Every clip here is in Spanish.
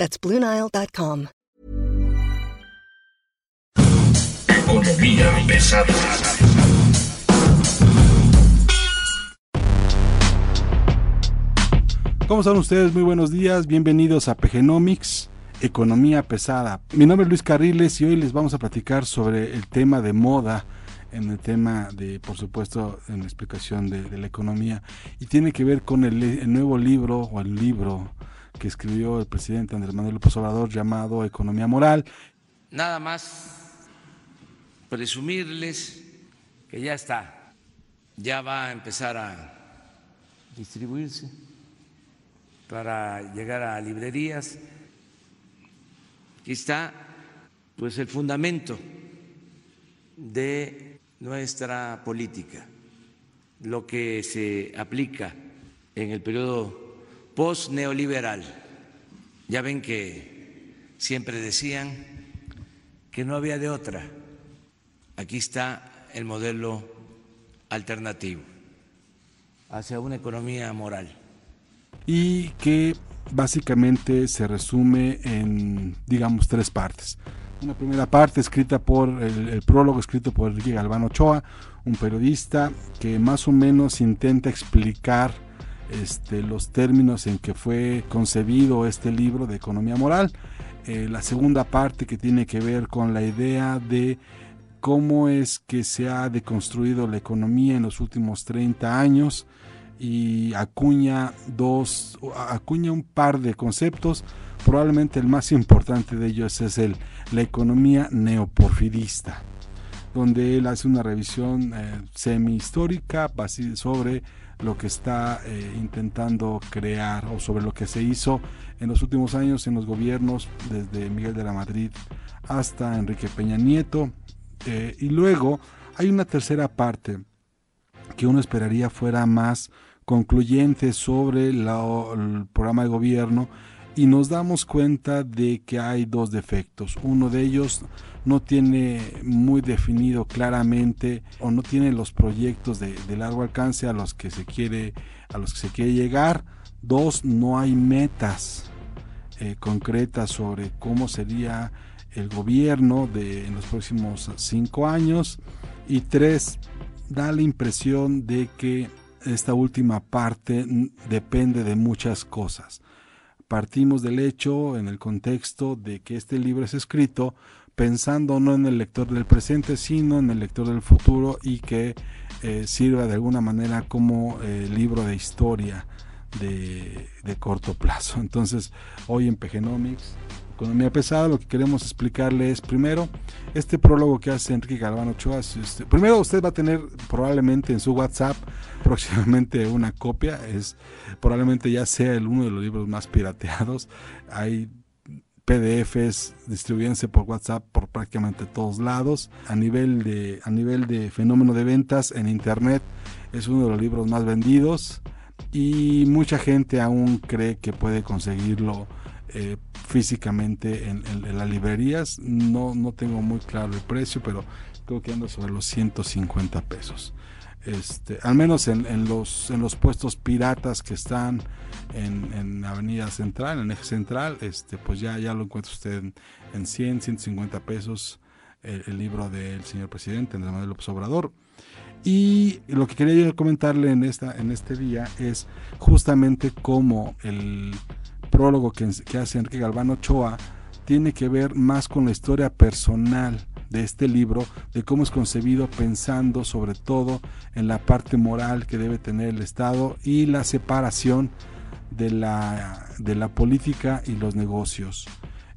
That's BlueNile.com. Economía pesada. ¿Cómo están ustedes? Muy buenos días. Bienvenidos a PGnomics, Economía Pesada. Mi nombre es Luis Carriles y hoy les vamos a platicar sobre el tema de moda en el tema de, por supuesto, en la explicación de, de la economía y tiene que ver con el, el nuevo libro o el libro que escribió el presidente Andrés Manuel López Obrador llamado Economía Moral. Nada más presumirles que ya está, ya va a empezar a distribuirse para llegar a librerías. Aquí está pues el fundamento de nuestra política, lo que se aplica en el periodo post-neoliberal. Ya ven que siempre decían que no había de otra. Aquí está el modelo alternativo hacia una economía moral y que básicamente se resume en, digamos, tres partes. Una primera parte escrita por el, el, prólogo escrito por Enrique Galván Ochoa, un periodista que más o menos intenta explicar este, los términos en que fue concebido este libro de economía moral. Eh, la segunda parte que tiene que ver con la idea de cómo es que se ha deconstruido la economía en los últimos 30 años y acuña dos, acuña un par de conceptos. Probablemente el más importante de ellos es el, la economía neoporfirista, donde él hace una revisión eh, semi-histórica sobre lo que está eh, intentando crear o sobre lo que se hizo en los últimos años en los gobiernos desde Miguel de la Madrid hasta Enrique Peña Nieto. Eh, y luego hay una tercera parte que uno esperaría fuera más concluyente sobre la, el programa de gobierno y nos damos cuenta de que hay dos defectos. Uno de ellos no tiene muy definido claramente o no tiene los proyectos de, largo alcance a los que se quiere a los que se quiere llegar. Dos, no hay metas eh, concretas sobre cómo sería el gobierno de en los próximos cinco años. Y tres, da la impresión de que esta última parte depende de muchas cosas. Partimos del hecho, en el contexto de que este libro es escrito pensando no en el lector del presente, sino en el lector del futuro y que eh, sirva de alguna manera como eh, libro de historia de, de, corto plazo. Entonces, hoy en Pegenomics Economía Pesada, lo que queremos explicarle es primero este prólogo que hace Enrique Galván Ochoa. Este, primero, usted va a tener probablemente en su WhatsApp próximamente una copia. Es probablemente ya sea el uno de los libros más pirateados. Hay PDFs distribuyéndose por WhatsApp por prácticamente todos lados. A nivel de a nivel de fenómeno de ventas en internet es uno de los libros más vendidos y mucha gente aún cree que puede conseguirlo eh, físicamente en, las librerías. No, no tengo muy claro el precio, pero creo que anda sobre los 150 pesos. Este, al menos en, en, los, en los puestos piratas que están en, en Avenida Central, en eje central, este, pues ya, ya lo encuentra usted en, en 100, 150 pesos el, el, libro del señor presidente Andrés Manuel López Obrador. Y lo que quería yo comentarle en, esta, en este día es justamente cómo el, prólogo que, hace Enrique Galván Ochoa tiene que ver más con la historia personal de este libro, de cómo es concebido pensando sobre todo en la parte moral que debe tener el Estado y la separación de la, de la política y los negocios.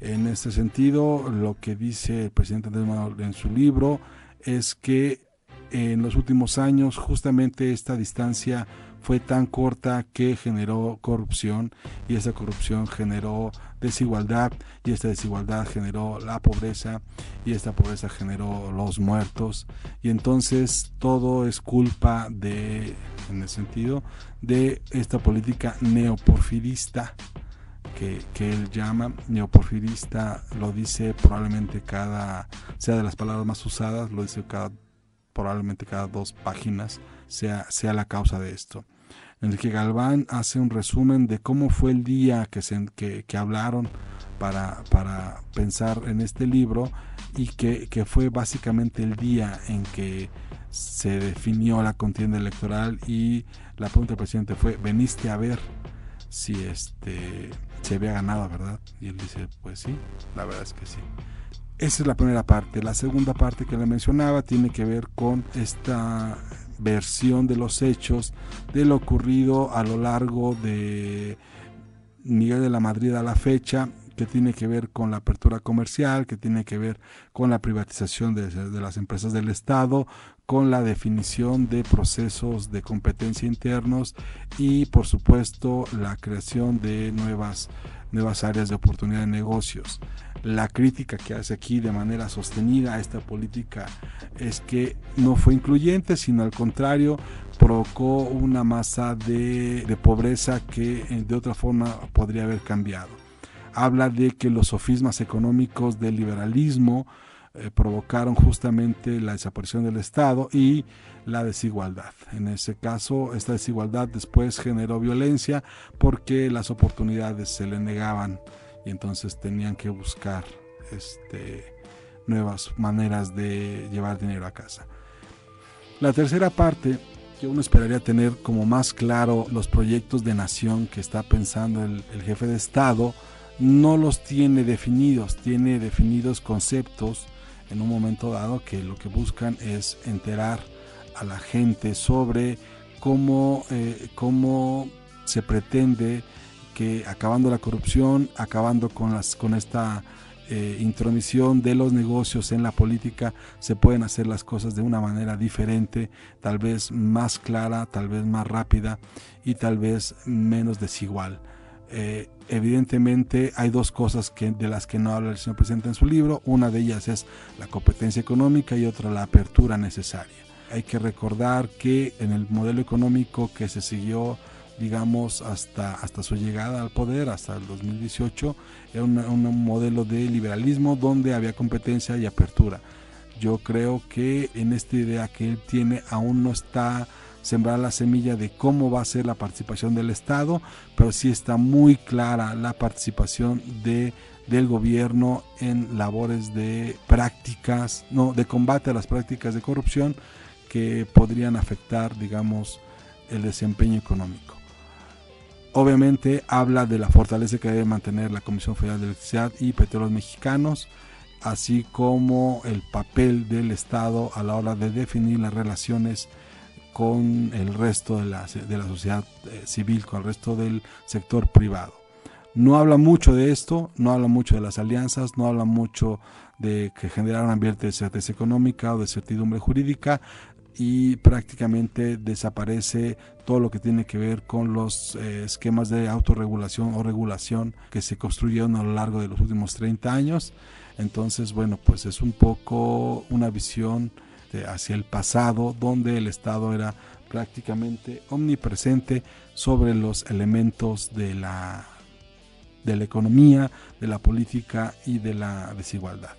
En este sentido, lo que dice el presidente Andrés Manuel en su libro es que en los últimos años justamente esta distancia fue tan corta que generó corrupción y esa corrupción generó desigualdad y esta desigualdad generó la pobreza y esta pobreza generó los muertos. Y entonces todo es culpa de en el sentido de esta política neoporfirista que, que, él llama. Neoporfirista lo dice probablemente cada sea de las palabras más usadas lo dice cada probablemente cada dos páginas sea, sea la causa de esto. Enrique Galván hace un resumen de cómo fue el día que, se, que, que hablaron para, para, pensar en este libro y que, que, fue básicamente el día en que se definió la contienda electoral y la pregunta del presidente fue, ¿veniste a ver si este se había ganado, verdad? Y él dice, pues sí, la verdad es que sí. Esa es la primera parte. La segunda parte que le mencionaba tiene que ver con esta versión de los hechos de lo ocurrido a lo largo de Miguel de la Madrid a la fecha que tiene que ver con la apertura comercial, que tiene que ver con la privatización de, de, las empresas del Estado, con la definición de procesos de competencia internos y por supuesto la creación de nuevas, nuevas áreas de oportunidad de negocios la crítica que hace aquí de manera sostenida a esta política es que no fue incluyente, sino al contrario, provocó una masa de, pobreza que eh, de otra forma podría haber cambiado. Habla de que los sofismas económicos del liberalismo eh, provocaron justamente la desaparición del Estado y la desigualdad. En ese caso, esta desigualdad después generó violencia porque las oportunidades se le negaban y entonces tenían que buscar este, nuevas maneras de llevar dinero a casa. La tercera parte, que uno esperaría tener como más claro los proyectos de nación que está pensando el, el jefe de Estado, no los tiene definidos, tiene definidos conceptos en un momento dado que lo que buscan es enterar a la gente sobre cómo, eh, cómo se pretende que acabando la corrupción, acabando con, las, con esta eh, intromisión de los negocios en la política, se pueden hacer las cosas de una manera diferente, tal vez más clara, tal vez más rápida y tal vez menos desigual. Eh, evidentemente hay dos cosas que, de las que no habla el señor presidente en su libro. Una de ellas es la competencia económica y otra la apertura necesaria. Hay que recordar que en el modelo económico que se siguió digamos, hasta, hasta su llegada al poder, hasta el 2018, era un modelo de liberalismo donde había competencia y apertura. Yo creo que en esta idea que él tiene aún no está sembrada la semilla de cómo va a ser la participación del Estado, pero sí está muy clara la participación de, del gobierno en labores de prácticas, no, de combate a las prácticas de corrupción que podrían afectar, digamos, el desempeño económico. Obviamente habla de la fortaleza que debe mantener la Comisión Federal de Electricidad y Petróleos Mexicanos, así como el papel del Estado a la hora de definir las relaciones con el resto de la, de la sociedad eh, civil, con el resto del sector privado. No habla mucho de esto, no habla mucho de las alianzas, no habla mucho de que generar un ambiente de certeza económica o de certidumbre jurídica, y prácticamente desaparece todo lo que tiene que ver con los eh, esquemas de autorregulación o regulación que se construyeron a lo largo de los últimos 30 años. Entonces, bueno, pues es un poco una visión de hacia el pasado donde el Estado era prácticamente omnipresente sobre los elementos de la, de la economía, de la política y de la desigualdad.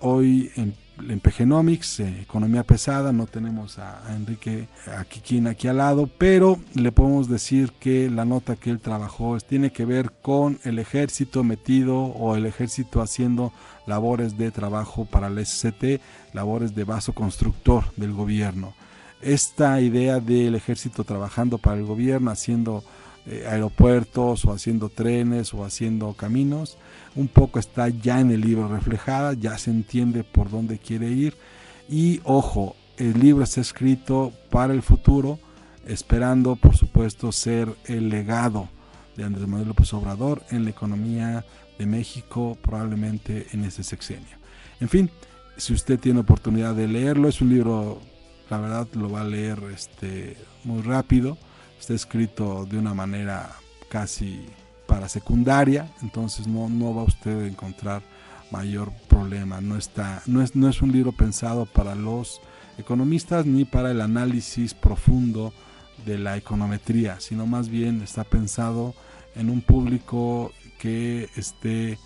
Hoy en en PGnomics, eh, economía pesada, no tenemos a, Enrique Aquiquín aquí al lado, pero le podemos decir que la nota que él trabajó tiene que ver con el ejército metido o el ejército haciendo labores de trabajo para el SCT, labores de vaso constructor del gobierno. Esta idea del ejército trabajando para el gobierno, haciendo eh, aeropuertos o haciendo trenes o haciendo caminos. Un poco está ya en el libro reflejada, ya se entiende por dónde quiere ir. Y ojo, el libro está escrito para el futuro, esperando por supuesto ser el legado de Andrés Manuel López Obrador en la economía de México, probablemente en ese sexenio. En fin, si usted tiene oportunidad de leerlo, es un libro, la verdad lo va a leer este, muy rápido está escrito de una manera casi para secundaria, entonces no, no va usted a encontrar mayor problema. No, está, no, es, no es un libro pensado para los economistas ni para el análisis profundo de la econometría, sino más bien está pensado en un público que esté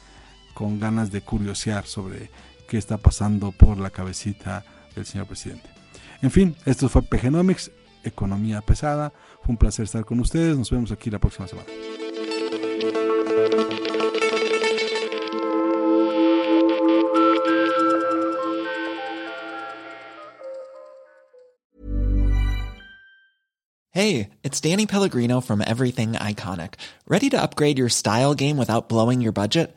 con ganas de curiosear sobre qué está pasando por la cabecita del señor presidente. En fin, esto fue PGnomics, Economía Pesada. Fue un placer estar con ustedes. Nos vemos aquí la próxima semana. Hey, it's Danny Pellegrino from Everything Iconic. Ready to upgrade your style game without blowing your budget?